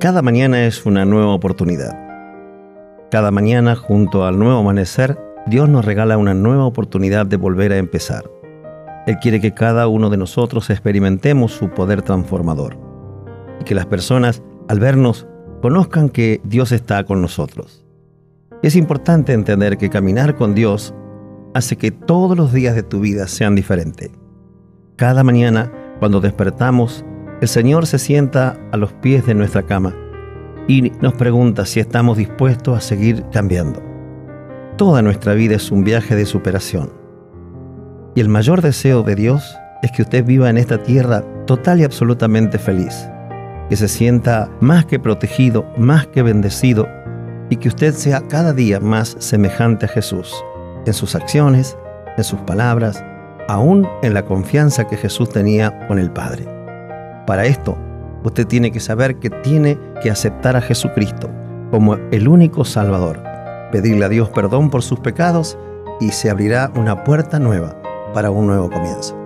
Cada mañana es una nueva oportunidad. Cada mañana, junto al nuevo amanecer, Dios nos regala una nueva oportunidad de volver a empezar. Él quiere que cada uno de nosotros experimentemos su poder transformador y que las personas, al vernos, conozcan que Dios está con nosotros. Es importante entender que caminar con Dios hace que todos los días de tu vida sean diferentes. Cada mañana, cuando despertamos, el Señor se sienta a los pies de nuestra cama y nos pregunta si estamos dispuestos a seguir cambiando. Toda nuestra vida es un viaje de superación. Y el mayor deseo de Dios es que usted viva en esta tierra total y absolutamente feliz, que se sienta más que protegido, más que bendecido y que usted sea cada día más semejante a Jesús en sus acciones, en sus palabras, aún en la confianza que Jesús tenía con el Padre. Para esto, usted tiene que saber que tiene que aceptar a Jesucristo como el único Salvador, pedirle a Dios perdón por sus pecados y se abrirá una puerta nueva para un nuevo comienzo.